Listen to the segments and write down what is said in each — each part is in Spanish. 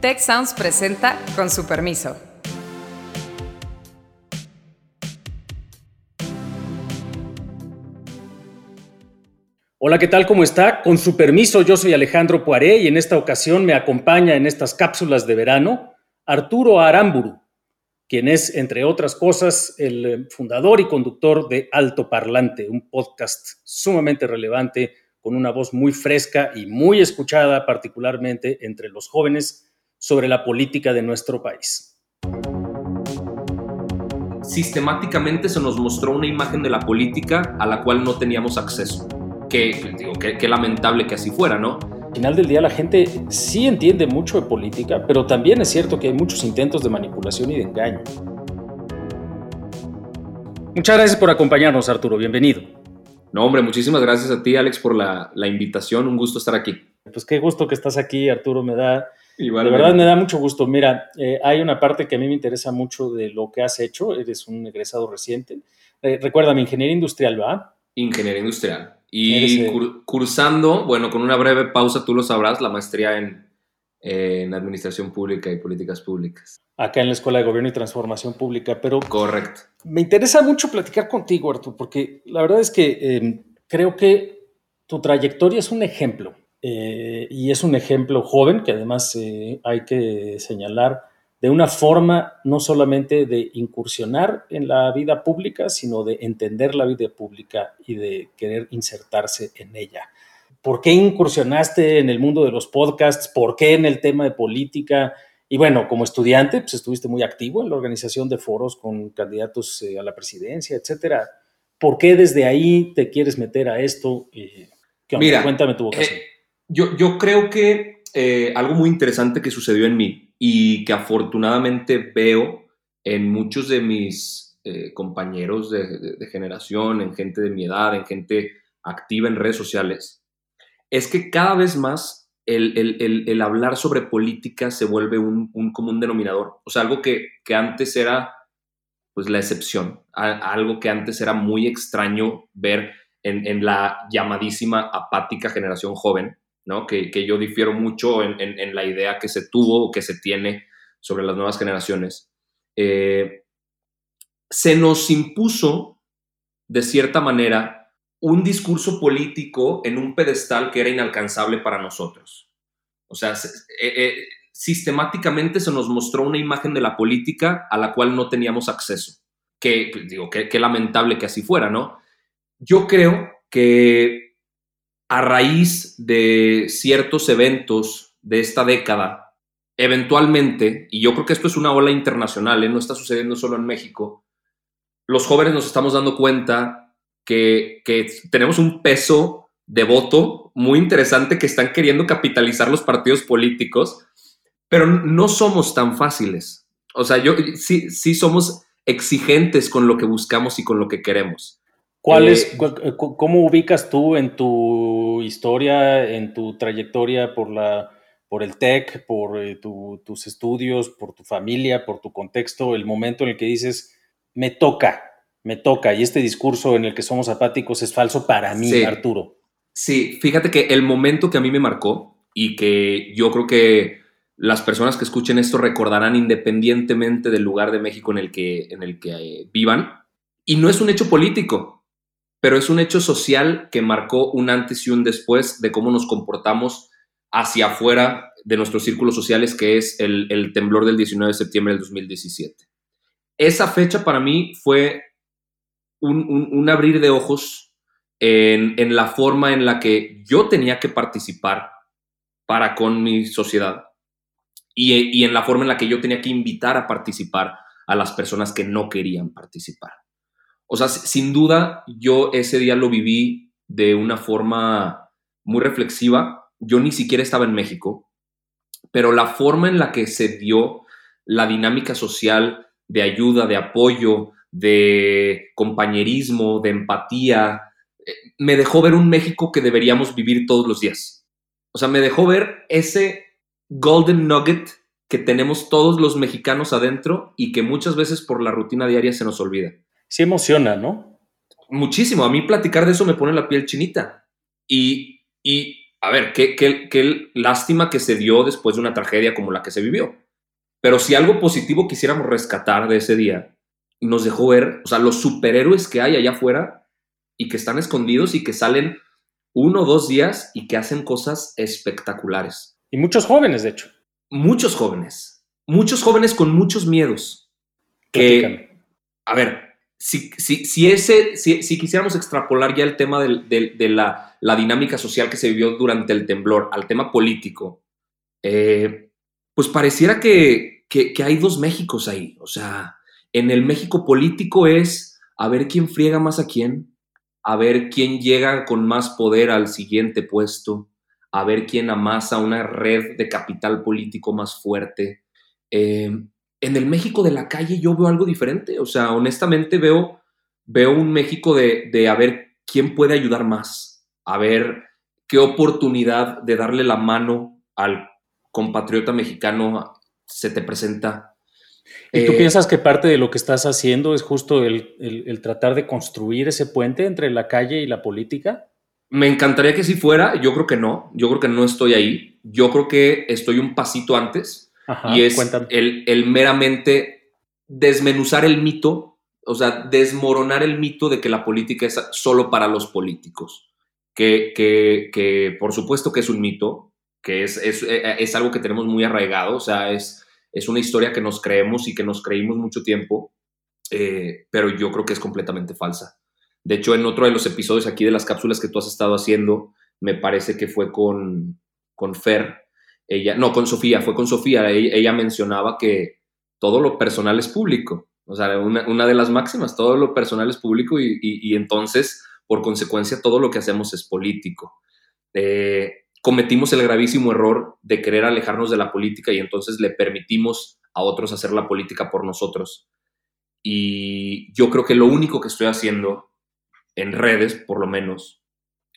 Tech Sounds presenta con su permiso. Hola, ¿qué tal? ¿Cómo está? Con su permiso, yo soy Alejandro Poiré y en esta ocasión me acompaña en estas cápsulas de verano Arturo Aramburu, quien es, entre otras cosas, el fundador y conductor de Alto Parlante, un podcast sumamente relevante con una voz muy fresca y muy escuchada, particularmente entre los jóvenes, sobre la política de nuestro país. Sistemáticamente se nos mostró una imagen de la política a la cual no teníamos acceso qué, digo, qué, lamentable que así fuera, ¿no? Al final del día la gente sí entiende mucho de política, pero también es cierto que hay muchos intentos de manipulación y de engaño. Muchas gracias por acompañarnos, Arturo. Bienvenido. No, hombre, muchísimas gracias a ti, Alex, por la, invitación. Un gusto estar aquí. Pues qué gusto que estás aquí, Arturo. Me da, de verdad me da mucho gusto. Mira, eh, hay una parte que a mí me interesa mucho de lo que has hecho. Eres un egresado reciente. Eh, recuérdame, ingeniería industrial, ¿va? Ingeniería industrial. Y cursando, bueno, con una breve pausa, tú lo sabrás, la maestría en, en Administración Pública y Políticas Públicas. Acá en la Escuela de Gobierno y Transformación Pública, pero... Correcto. Me interesa mucho platicar contigo, Artur, porque la verdad es que em, creo que tu trayectoria es un ejemplo, eh, y es un ejemplo joven, que además eh, hay que señalar de una forma no solamente de incursionar en la vida pública, sino de entender la vida pública y de querer insertarse en ella. ¿Por qué incursionaste en el mundo de los podcasts? ¿Por qué en el tema de política? Y bueno, como estudiante, pues estuviste muy activo en la organización de foros con candidatos eh, a la presidencia, etcétera. ¿Por qué desde ahí te quieres meter a esto? Mira, cuéntame tu vocación. Eh, yo, yo creo que eh, algo muy interesante que sucedió en mí y que afortunadamente veo en muchos de mis eh, compañeros de, generación, en gente de mi edad, en gente activa en redes sociales, es que cada vez más el, hablar sobre política se vuelve un, común denominador. O sea, algo que, antes era pues la excepción, algo que antes era muy extraño ver en la llamadísima apática generación joven, que, yo difiero mucho en, la idea que se tuvo o que se tiene sobre las nuevas generaciones. Eh, se nos impuso, de cierta manera, un discurso político en un pedestal que era inalcanzable para nosotros. O sea, eh, eh, sistemáticamente se nos mostró una imagen de la política a la cual no teníamos acceso. Que, digo, qué lamentable que así fuera, ¿no? Yo creo que a raíz de ciertos eventos de esta década, eventualmente, y yo creo que esto es una ola internacional, ¿eh? no está sucediendo solo en México, los jóvenes nos estamos dando cuenta que, tenemos un peso de voto muy interesante que están queriendo capitalizar los partidos políticos, pero no somos tan fáciles. O sea, yo sí, sí somos exigentes con lo que buscamos y con lo que queremos. ¿Cuál es, eh, eh, ¿Cómo ubicas tú en tu historia, en tu trayectoria por, la, por el TEC, por eh, tus estudios, por tu familia, por tu contexto, el momento en el que dices, me toca, me toca, y este discurso en el que somos apáticos es falso para mí, Arturo? Sí, fíjate que el momento que a mí me marcó y que yo creo que las personas que escuchen esto recordarán independientemente del lugar de México en el que, en el que vivan, y no es un hecho político, pero es un hecho social que marcó un antes y un después de cómo nos comportamos hacia afuera de nuestros círculos sociales, que es el, temblor del 19 de septiembre del 2017. Esa fecha para mí fue un, abrir de ojos en, la forma en la que yo tenía que participar para con mi sociedad y en la forma en la que yo tenía que invitar a participar a las personas que no querían participar. O sea, sin duda, yo ese día lo viví de una forma muy reflexiva. Yo ni siquiera estaba en México, pero la forma en la que se dio la dinámica social de ayuda, de apoyo, de compañerismo, de empatía, eh, me dejó ver un México que deberíamos vivir todos los días. O sea, me dejó ver ese golden nugget que tenemos todos los mexicanos adentro y que muchas veces por la rutina diaria se nos olvida sí emociona, ¿no? Muchísimo. A mí platicar de eso me pone la piel chinita. Y, a ver, qué, qué, qué lástima que se dio después de una tragedia como la que se vivió. Pero si algo positivo quisiéramos rescatar de ese día, nos dejó ver, o sea, los superhéroes que hay allá afuera y que están escondidos y que salen uno o dos días y que hacen cosas espectaculares. Y muchos jóvenes, de hecho. Muchos jóvenes. Muchos jóvenes con muchos miedos. Que, a ver, si, si, si quisiéramos extrapolar ya el tema de, la, dinámica social que se vivió durante el temblor al tema político, eh, pues pareciera que hay dos Méxicos ahí. O sea, en el México político es a ver quién friega más a quién, a ver quién llega con más poder al siguiente puesto, a ver quién amasa una red de capital político más fuerte. Eh, en el México de la calle yo veo algo diferente, o sea, honestamente veo, veo un México de, de a ver quién puede ayudar más, a ver qué oportunidad de darle la mano al compatriota mexicano se te presenta ¿Y tú eh, piensas que parte de lo que estás haciendo es justo el, tratar de construir ese puente entre la calle y la política? Me encantaría que sí fuera, yo creo que no, yo creo que no estoy ahí, yo creo que estoy un pasito antes y es el, el, meramente desmenuzar el mito, o sea, desmoronar el mito de que la política es solo para los políticos, que, que, que por supuesto que es un mito, que es, es, es algo que tenemos muy arraigado, o sea, es es una historia que nos creemos y que nos creímos mucho tiempo, eh, pero yo creo que es completamente falsa. De hecho, en otro de los episodios aquí de las cápsulas que tú has estado haciendo, me parece que fue con, con Fer, ella, no, con Sofía, fue con Sofía, ella, mencionaba que todo lo personal es público, o sea, una, de las máximas, todo lo personal es público y, entonces, por consecuencia, todo lo que hacemos es político. Eh, cometimos el gravísimo error de querer alejarnos de la política y entonces le permitimos a otros hacer la política por nosotros. Y yo creo que lo único que estoy haciendo en redes, por lo menos,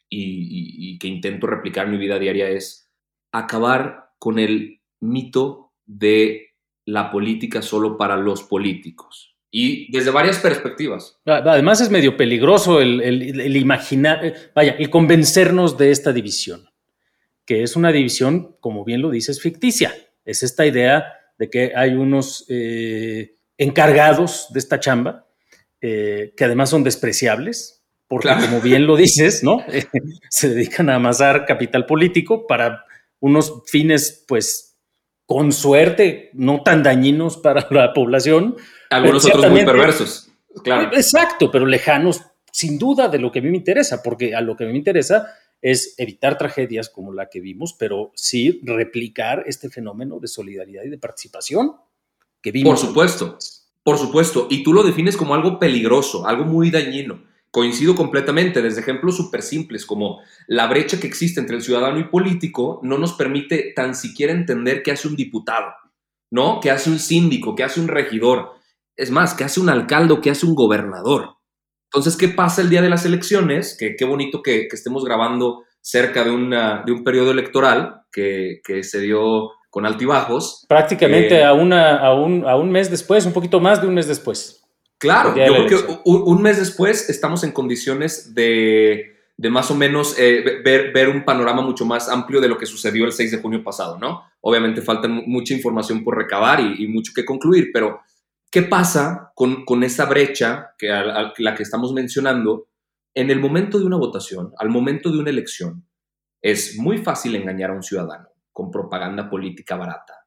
y, que intento replicar en mi vida diaria es acabar con el mito de la política solo para los políticos. Y desde varias perspectivas. Además es medio peligroso el, el imaginar, eh, vaya, el convencernos de esta división que es una división, como bien lo dices, ficticia. Es esta idea de que hay unos eh, encargados de esta chamba, eh, que además son despreciables, porque como bien lo dices, ¿no? se dedican a amasar capital político para unos fines, pues, con suerte, no tan dañinos para la población. Algunos otros muy perversos, claro. Exacto, pero lejanos, sin duda, de lo que a mí me interesa, porque a lo que a mí me interesa es evitar tragedias como la que vimos, pero sí replicar este fenómeno de solidaridad y de participación que vimos. Por supuesto, por supuesto. Y tú lo defines como algo peligroso, algo muy dañino. Coincido completamente, desde ejemplos súper simples como la brecha que existe entre el ciudadano y político no nos permite tan siquiera entender qué hace un diputado, ¿no? ¿Qué hace un síndico? ¿Qué hace un regidor? Es más, ¿qué hace un alcalde? ¿Qué hace un gobernador? Entonces, ¿qué pasa el día de las elecciones? Que qué bonito que, estemos grabando cerca de, una, de un periodo electoral que, se dio con altibajos. Prácticamente eh, a, una, a, un, a un mes después, un poquito más de un mes después. Claro, yo creo que un, mes después estamos en condiciones de, de más o menos eh, ver, ver, un panorama mucho más amplio de lo que sucedió el 6 de junio pasado, ¿no? Obviamente falta mucha información por recabar y, y mucho que concluir, pero ¿Qué pasa con, con esa brecha que la que estamos mencionando? En el momento de una votación, al momento de una elección, es muy fácil engañar a un ciudadano con propaganda política barata.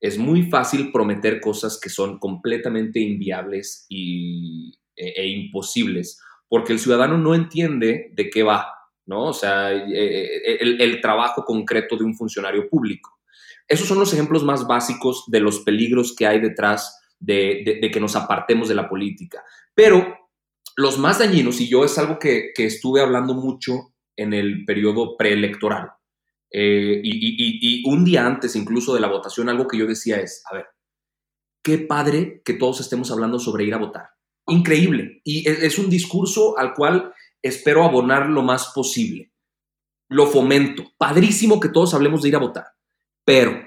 Es muy fácil prometer cosas que son completamente inviables y, e, e imposibles, porque el ciudadano no entiende de qué va, ¿no? O sea, e, e, el, trabajo concreto de un funcionario público. Esos son los ejemplos más básicos de los peligros que hay detrás de, que nos apartemos de la política. Pero los más dañinos, y yo es algo que, estuve hablando mucho en el periodo preelectoral, eh, y, un día antes incluso de la votación, algo que yo decía es, a ver, qué padre que todos estemos hablando sobre ir a votar. Increíble. Y es, es un discurso al cual espero abonar lo más posible. Lo fomento. Padrísimo que todos hablemos de ir a votar. Pero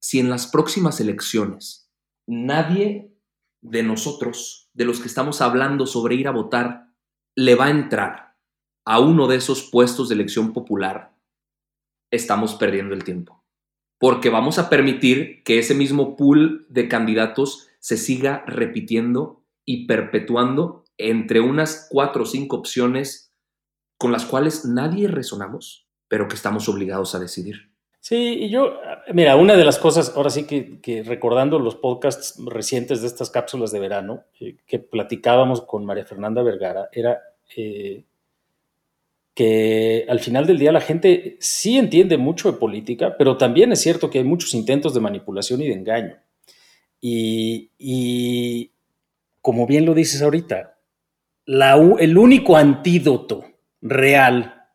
si en las próximas elecciones nadie de nosotros, de los que estamos hablando sobre ir a votar, le va a entrar a uno de esos puestos de elección popular estamos perdiendo el tiempo. Porque vamos a permitir que ese mismo pool de candidatos se siga repitiendo y perpetuando entre unas cuatro o cinco opciones con las cuales nadie resonamos, pero que estamos obligados a decidir. Sí, y yo, mira, una de las cosas, ahora sí que, recordando los podcasts recientes de estas cápsulas de verano, eh, que platicábamos con María Fernanda Vergara, era eh, que al final del día la gente sí entiende mucho de política, pero también es cierto que hay muchos intentos de manipulación y de engaño. Y, y como bien lo dices ahorita, el único antídoto real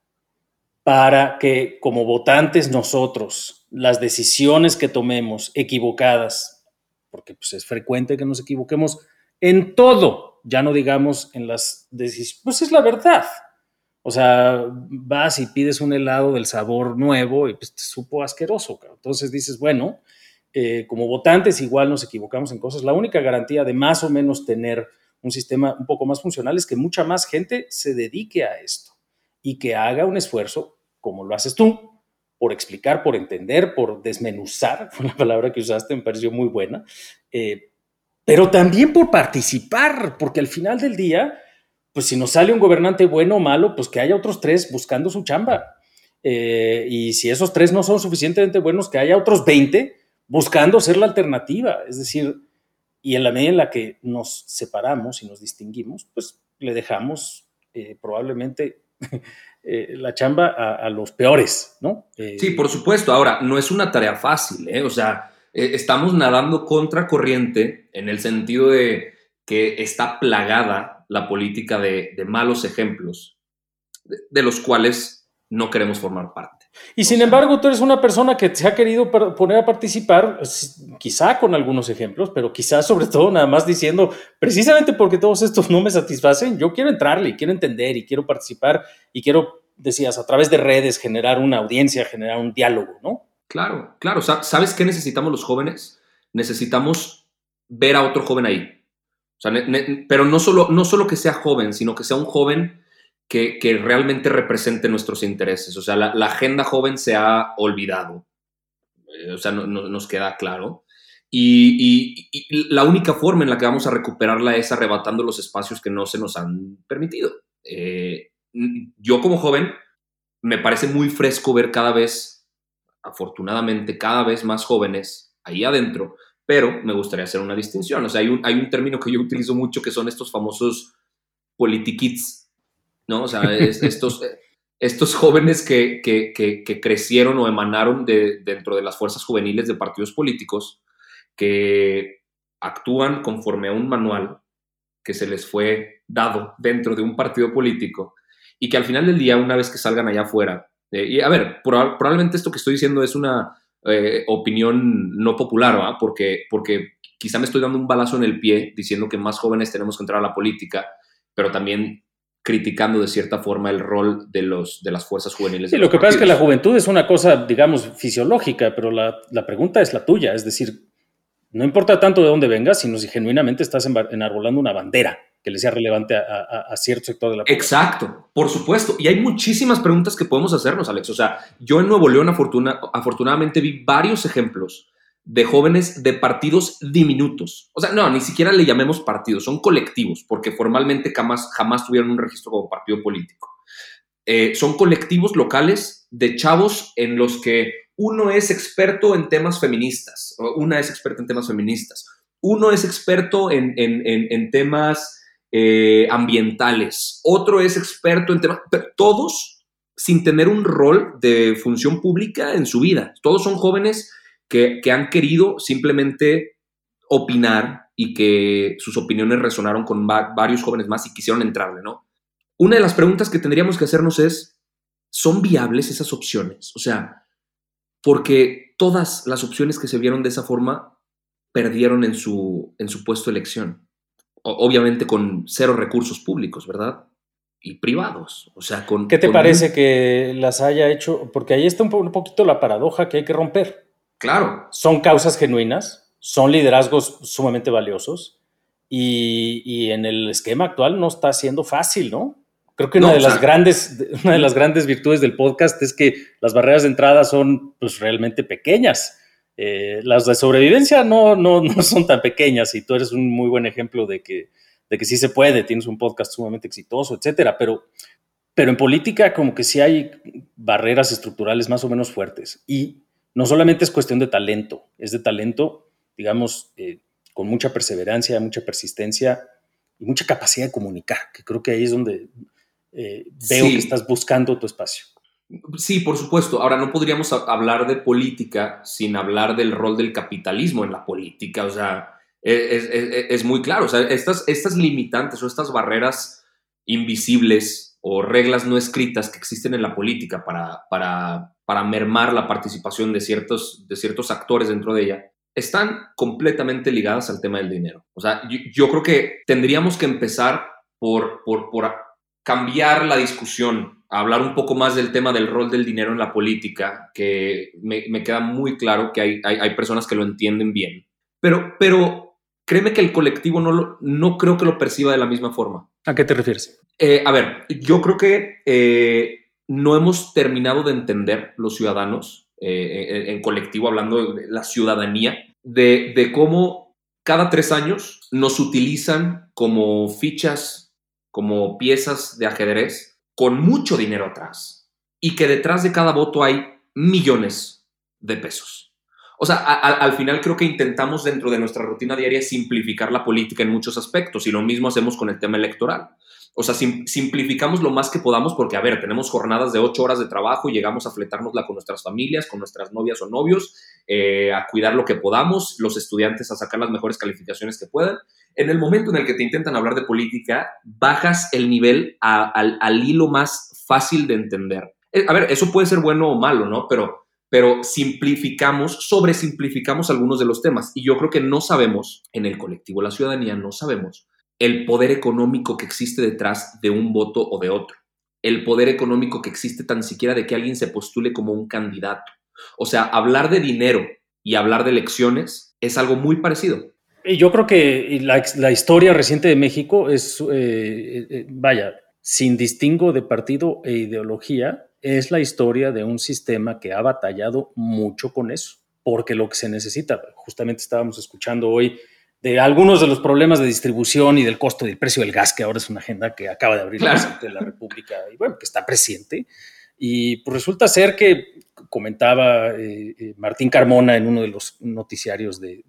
para que como votantes nosotros, las decisiones que tomemos equivocadas, porque pues es frecuente que nos equivoquemos en todo, ya no digamos en las decisiones, pues es la verdad. O sea, vas y pides un helado del sabor nuevo y pues te supo asqueroso. Entonces dices, bueno, eh, como votantes igual nos equivocamos en cosas. La única garantía de más o menos tener un sistema un poco más funcional es que mucha más gente se dedique a esto y que haga un esfuerzo, como lo haces tú, por explicar, por entender, por desmenuzar, fue la palabra que usaste, me pareció muy buena, eh, pero también por participar, porque al final del día, pues si nos sale un gobernante bueno o malo, pues que haya otros tres buscando su chamba. Eh, y si esos tres no son suficientemente buenos, que haya otros 20 buscando ser la alternativa. Es decir, y en la medida en la que nos separamos y nos distinguimos, pues le dejamos eh, probablemente Eh, la chamba a, los peores, ¿no? Sí, por supuesto. Ahora, no es una tarea fácil, ¿eh? O sea, estamos nadando contra corriente en el sentido de que está plagada la política de, malos ejemplos, de los cuales no queremos formar parte. Y sin embargo, tú eres una persona que se ha querido poner a participar, quizá con algunos ejemplos, pero quizá sobre todo nada más diciendo, precisamente porque todos estos no me satisfacen, yo quiero entrarle y quiero entender y quiero participar y quiero, decías, a través de redes generar una audiencia, generar un diálogo, ¿no? Claro, claro. ¿Sabes qué necesitamos los jóvenes? Necesitamos ver a otro joven ahí. Pero no solo, no solo que sea joven, sino que sea un joven que, realmente represente nuestros intereses. O sea, la, agenda joven se ha olvidado. Eh, o sea, no, nos queda claro. Y, la única forma en la que vamos a recuperarla es arrebatando los espacios que no se nos han permitido. Eh, yo como joven me parece muy fresco ver cada vez, afortunadamente, cada vez más jóvenes ahí adentro, pero me gustaría hacer una distinción. O sea, hay un, hay un término que yo utilizo mucho que son estos famosos politikits, ¿no? O sea, estos, estos jóvenes que, que, crecieron o emanaron de, dentro de las fuerzas juveniles de partidos políticos, que actúan conforme a un manual que se les fue dado dentro de un partido político y que al final del día, una vez que salgan allá afuera, eh, y a ver, probablemente esto que estoy diciendo es una eh, opinión no popular, ¿va? Porque, porque quizá me estoy dando un balazo en el pie diciendo que más jóvenes tenemos que entrar a la política, pero también criticando de cierta forma el rol de, los, de las fuerzas juveniles. Sí, lo que pasa es que la juventud es una cosa, digamos, fisiológica, pero la, pregunta es la tuya, es decir, no importa tanto de dónde vengas, sino si genuinamente estás enarbolando una bandera que le sea relevante a, cierto sector de la población. Exacto, por supuesto. Y hay muchísimas preguntas que podemos hacernos, Alex. O sea, yo en Nuevo León afortunadamente vi varios ejemplos de jóvenes de partidos diminutos. O sea, no, ni siquiera le llamemos partidos, son colectivos, porque formalmente jamás, jamás tuvieron un registro como partido político. Eh, son colectivos locales de chavos en los que uno es experto en temas feministas, una es experta en temas feministas, uno es experto en, temas eh, ambientales, otro es experto en temas, todos sin tener un rol de función pública en su vida. Todos son jóvenes que, han querido simplemente opinar y que sus opiniones resonaron con varios jóvenes más y quisieron entrarle, ¿no? Una de las preguntas que tendríamos que hacernos es, ¿son viables esas opciones? O sea, porque todas las opciones que se vieron de esa forma perdieron en su, en su puesto de elección. Obviamente con cero recursos públicos, ¿verdad? Y privados. O sea, con... ¿Qué te parece que las haya hecho? Porque ahí está un poquito la paradoja que hay que romper. Claro. Son causas genuinas, son liderazgos sumamente valiosos y, en el esquema actual no está siendo fácil, ¿no? Creo que una, de las grandes, una de las grandes virtudes del podcast es que las barreras de entrada son pues, realmente pequeñas. Eh, las de sobrevivencia no, no, no son tan pequeñas y tú eres un muy buen ejemplo de que, de que sí se puede, tienes un podcast sumamente exitoso, etcétera, pero, pero en política como que sí hay barreras estructurales más o menos fuertes y no solamente es cuestión de talento, es de talento, digamos, eh, con mucha perseverancia, mucha persistencia y mucha capacidad de comunicar, que creo que ahí es donde eh, veo que estás buscando tu espacio. Sí, por supuesto. Ahora, no podríamos hablar de política sin hablar del rol del capitalismo en la política. O sea, es, muy claro. O sea, estas, estas limitantes o estas barreras invisibles o reglas no escritas que existen en la política para, para, para mermar la participación de ciertos, de ciertos actores dentro de ella, están completamente ligadas al tema del dinero. O sea, yo, creo que tendríamos que empezar por, por cambiar la discusión, hablar un poco más del tema del rol del dinero en la política, que me, queda muy claro que hay, hay, personas que lo entienden bien. Pero, pero créeme que el colectivo no, no creo que lo perciba de la misma forma. ¿A qué te refieres? Eh, a ver, yo creo que eh, no hemos terminado de entender los ciudadanos, eh, en, colectivo, hablando de la ciudadanía, de, de cómo cada tres años nos utilizan como fichas como piezas de ajedrez con mucho dinero atrás y que detrás de cada voto hay millones de pesos. O sea, al final creo que intentamos dentro de nuestra rutina diaria simplificar la política en muchos aspectos y lo mismo hacemos con el tema electoral. O sea, simplificamos lo más que podamos porque, a ver, tenemos jornadas de ocho horas de trabajo y llegamos a fletárnosla con nuestras familias, con nuestras novias o novios, eh, a cuidar lo que podamos, los estudiantes a sacar las mejores calificaciones que puedan. En el momento en el que te intentan hablar de política, bajas el nivel al, al, hilo más fácil de entender. Eh, a ver, eso puede ser bueno o malo, ¿no? Pero, pero simplificamos, sobresimplificamos algunos de los temas. Y yo creo que no sabemos, en el colectivo, la ciudadanía, no sabemos el poder económico que existe detrás de un voto o de otro, el poder económico que existe tan siquiera de que alguien se postule como un candidato. O sea, hablar de dinero y hablar de elecciones es algo muy parecido. Y yo creo que la, historia reciente de México es, eh, eh, eh, vaya, sin distingo de partido e ideología, es la historia de un sistema que ha batallado mucho con eso, porque lo que se necesita, justamente estábamos escuchando hoy de algunos de los problemas de distribución y del costo del precio del gas, que ahora es una agenda que acaba de abrir la presidente de la República y bueno, que está presente. Y pues resulta ser que comentaba eh, eh, Martín Carmona en uno de los noticiarios de,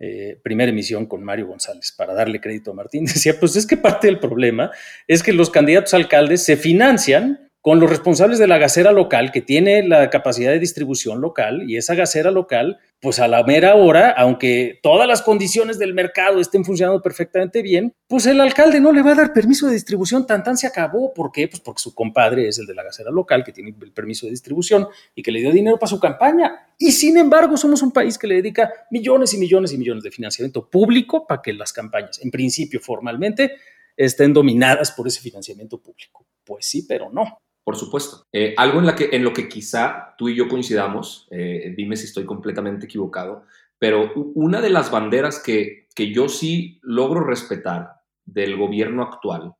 eh, primera emisión con Mario González, para darle crédito a Martín, decía, pues es que parte del problema es que los candidatos alcaldes se financian con los responsables de la gasera local que tiene la capacidad de distribución local y esa gasera local, pues a la mera hora, aunque todas las condiciones del mercado estén funcionando perfectamente bien, pues el alcalde no le va a dar permiso de distribución, tan tan se acabó. ¿Por qué? Pues porque su compadre es el de la gasera local que tiene el permiso de distribución y que le dio dinero para su campaña. Y sin embargo, somos un país que le dedica millones y millones y millones de financiamiento público para que las campañas, en principio formalmente, estén dominadas por ese financiamiento público. Pues sí, pero no. Por supuesto. Eh, algo en, la que, lo que quizá tú y yo coincidamos, eh, dime si estoy completamente equivocado, pero una de las banderas que, que yo sí logro respetar del gobierno actual,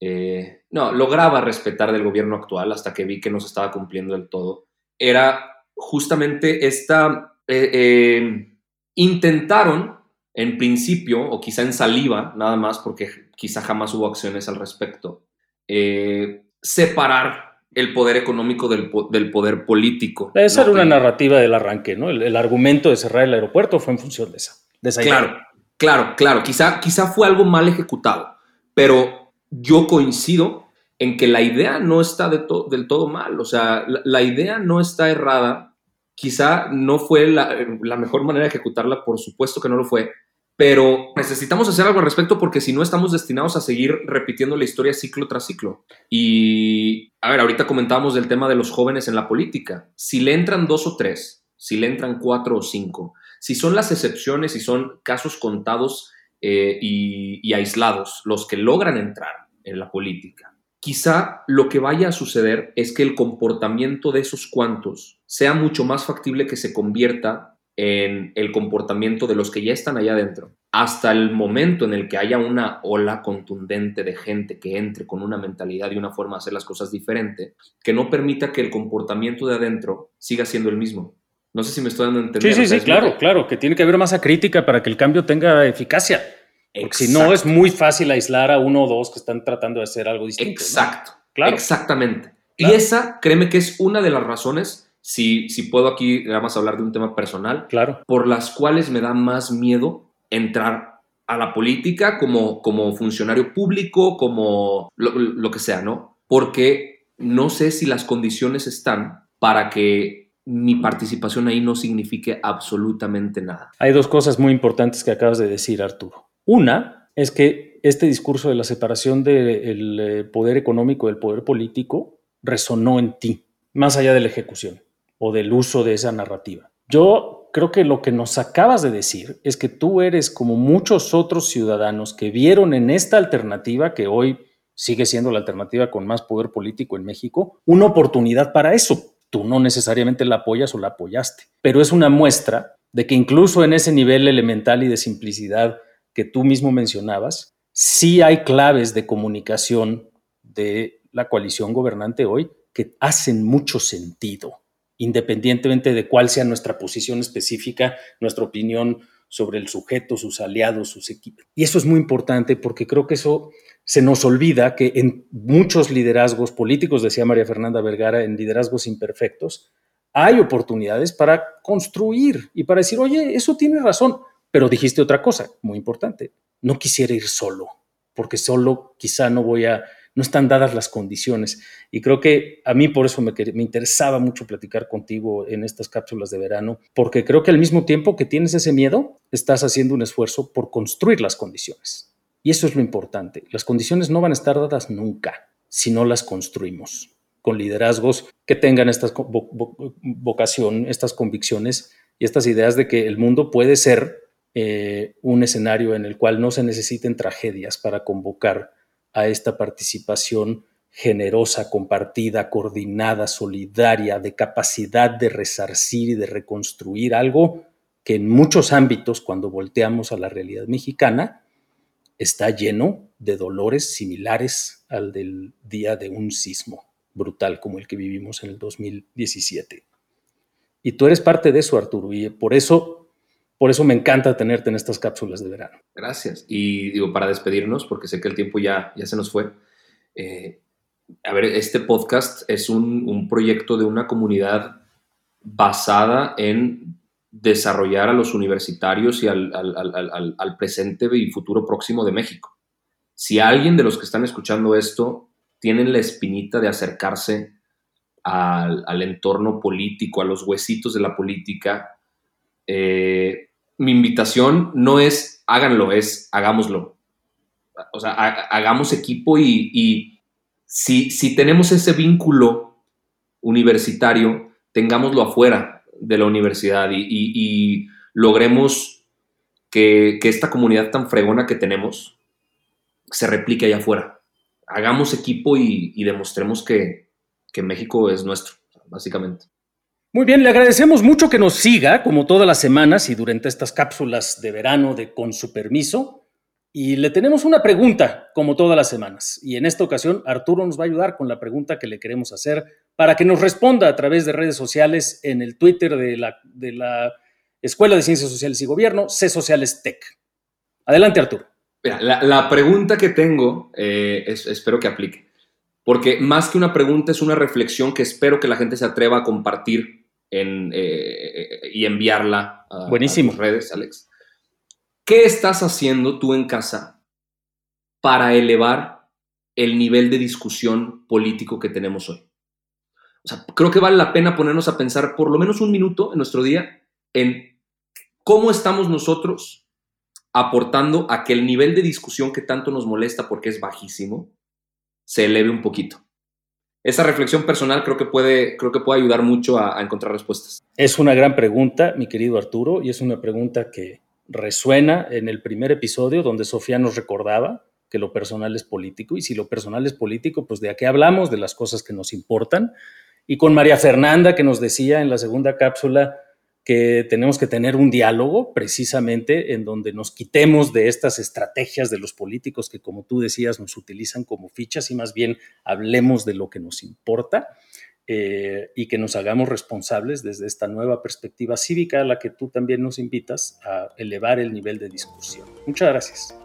eh, no, lograba respetar del gobierno actual hasta que vi que no se estaba cumpliendo del todo, era justamente esta, intentaron en principio, o quizá en saliva, nada más, porque quizá jamás hubo acciones al respecto, separar el poder económico del, poder político. Esa era una narrativa del arranque, ¿no? El, argumento de cerrar el aeropuerto fue en función de esa. claro, claro, claro. Quizá, quizá fue algo mal ejecutado, pero yo coincido en que la idea no está de del todo mal. O sea, la, idea no está errada. Quizá no fue la, la mejor manera de ejecutarla, por supuesto que no lo fue, pero necesitamos hacer algo al respecto porque si no estamos destinados a seguir repitiendo la historia ciclo tras ciclo. Y, a ver, ahorita comentábamos del tema de los jóvenes en la política. Si le entran dos o tres, si le entran cuatro o cinco, si son las excepciones y son casos contados eh, y aislados los que logran entrar en la política, quizá lo que vaya a suceder es que el comportamiento de esos cuantos sea mucho más factible que se convierta en el comportamiento de los que ya están allá adentro. hasta el momento en el que haya una ola contundente de gente que entre con una mentalidad y una forma de hacer las cosas diferente, que no permita que el comportamiento de adentro siga siendo el mismo. No sé si me estoy dando a entender. Sí, sí, sí, claro, claro, que tiene que haber masa crítica para que el cambio tenga eficacia. Porque si no, es muy fácil aislar a uno o dos que están tratando de hacer algo distinto. Exacto, claro. Exactamente. Y esa, créeme que es una de las razones, si, si puedo aquí, vamos a hablar de un tema personal, claro. por las cuales me da más miedo entrar a la política como, como funcionario público, como lo, que sea, ¿no? Porque no sé si las condiciones están para que mi participación ahí no signifique absolutamente nada. Hay dos cosas muy importantes que acabas de decir, Arturo. Una es que este discurso de la separación del eh, poder económico del poder político resonó en ti, más allá de la ejecución o del uso de esa narrativa. Yo creo que lo que nos acabas de decir es que tú eres como muchos otros ciudadanos que vieron en esta alternativa, que hoy sigue siendo la alternativa con más poder político en México, una oportunidad para eso. Tú no necesariamente la apoyas o la apoyaste, pero es una muestra de que incluso en ese nivel elemental y de simplicidad que tú mismo mencionabas, sí hay claves de comunicación de la coalición gobernante hoy que hacen mucho sentido independientemente de cuál sea nuestra posición específica, nuestra opinión sobre el sujeto, sus aliados, sus equipos. Y eso es muy importante porque creo que eso se nos olvida que en muchos liderazgos políticos, decía María Fernanda Vergara, en liderazgos imperfectos, hay oportunidades para construir y para decir, oye, eso tiene razón, pero dijiste otra cosa muy importante, no quisiera ir solo, porque solo quizá no voy a no están dadas las condiciones. Y creo que a mí por eso me, interesaba mucho platicar contigo en estas cápsulas de verano, porque creo que al mismo tiempo que tienes ese miedo, estás haciendo un esfuerzo por construir las condiciones. Y eso es lo importante. Las condiciones no van a estar dadas nunca si no las construimos con liderazgos que tengan esta vocación, estas convicciones y estas ideas de que el mundo puede ser eh, un escenario en el cual no se necesiten tragedias para convocar a esta participación generosa, compartida, coordinada, solidaria, de capacidad de resarcir y de reconstruir algo que en muchos ámbitos, cuando volteamos a la realidad mexicana, está lleno de dolores similares al del día de un sismo brutal como el que vivimos en el 2017. Y tú eres parte de eso, Arturo, y por eso por eso me encanta tenerte en estas cápsulas de verano. Gracias. Y digo, para despedirnos, porque sé que el tiempo ya, ya se nos fue. Eh, a ver, este podcast es un, proyecto de una comunidad basada en desarrollar a los universitarios y al, presente y futuro próximo de México. Si alguien de los que están escuchando esto tienen la espinita de acercarse al, entorno político, a los huesitos de la política, eh, mi invitación no es háganlo, es hagámoslo. O sea, hagamos equipo y, si, si, tenemos ese vínculo universitario, tengámoslo afuera de la universidad y, logremos que, esta comunidad tan fregona que tenemos se replique allá afuera. Hagamos equipo y, demostremos que, que México es nuestro, básicamente. Muy bien, le agradecemos mucho que nos siga como todas las semanas y durante estas cápsulas de verano de Con su permiso. Y le tenemos una pregunta como todas las semanas. Y en esta ocasión Arturo nos va a ayudar con la pregunta que le queremos hacer para que nos responda a través de redes sociales en el Twitter de la, de la Escuela de Ciencias Sociales y Gobierno, C Sociales Tech. Adelante, Arturo. la, pregunta que tengo, eh, espero que aplique, porque más que una pregunta es una reflexión que espero que la gente se atreva a compartir eh, y enviarla a, Buenísimo. tus redes, Alex. ¿Qué estás haciendo tú en casa para elevar el nivel de discusión político que tenemos hoy? O sea, creo que vale la pena ponernos a pensar por lo menos un minuto en nuestro día en cómo estamos nosotros aportando a que el nivel de discusión que tanto nos molesta porque es bajísimo se eleve un poquito esa reflexión personal creo que puede, creo que puede ayudar mucho a, encontrar respuestas. Es una gran pregunta, mi querido Arturo, y es una pregunta que resuena en el primer episodio donde Sofía nos recordaba que lo personal es político, y si lo personal es político, pues de a qué hablamos, de las cosas que nos importan. Y con María Fernanda que nos decía en la segunda cápsula, que tenemos que tener un diálogo precisamente en donde nos quitemos de estas estrategias de los políticos que, como tú decías, nos utilizan como fichas y más bien hablemos de lo que nos importa eh, y que nos hagamos responsables desde esta nueva perspectiva cívica a la que tú también nos invitas a elevar el nivel de discusión. Muchas gracias.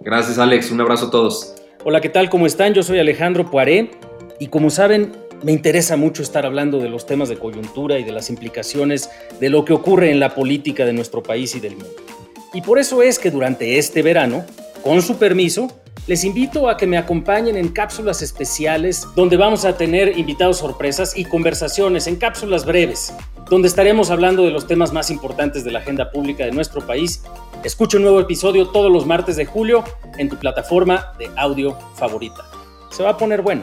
Gracias, Alex. Un abrazo a todos. Hola, ¿qué tal? ¿Cómo están? Yo soy Alejandro Poiré y como saben, me interesa mucho estar hablando de los temas de coyuntura y de las implicaciones de lo que ocurre en la política de nuestro país y del mundo. Y por eso es que durante este verano, con su permiso, les invito a que me acompañen en cápsulas especiales donde vamos a tener invitados sorpresas y conversaciones en cápsulas breves, donde estaremos hablando de los temas más importantes de la agenda pública de nuestro país. Escucha un nuevo episodio todos los martes de julio en tu plataforma de audio favorita. Se va a poner bueno.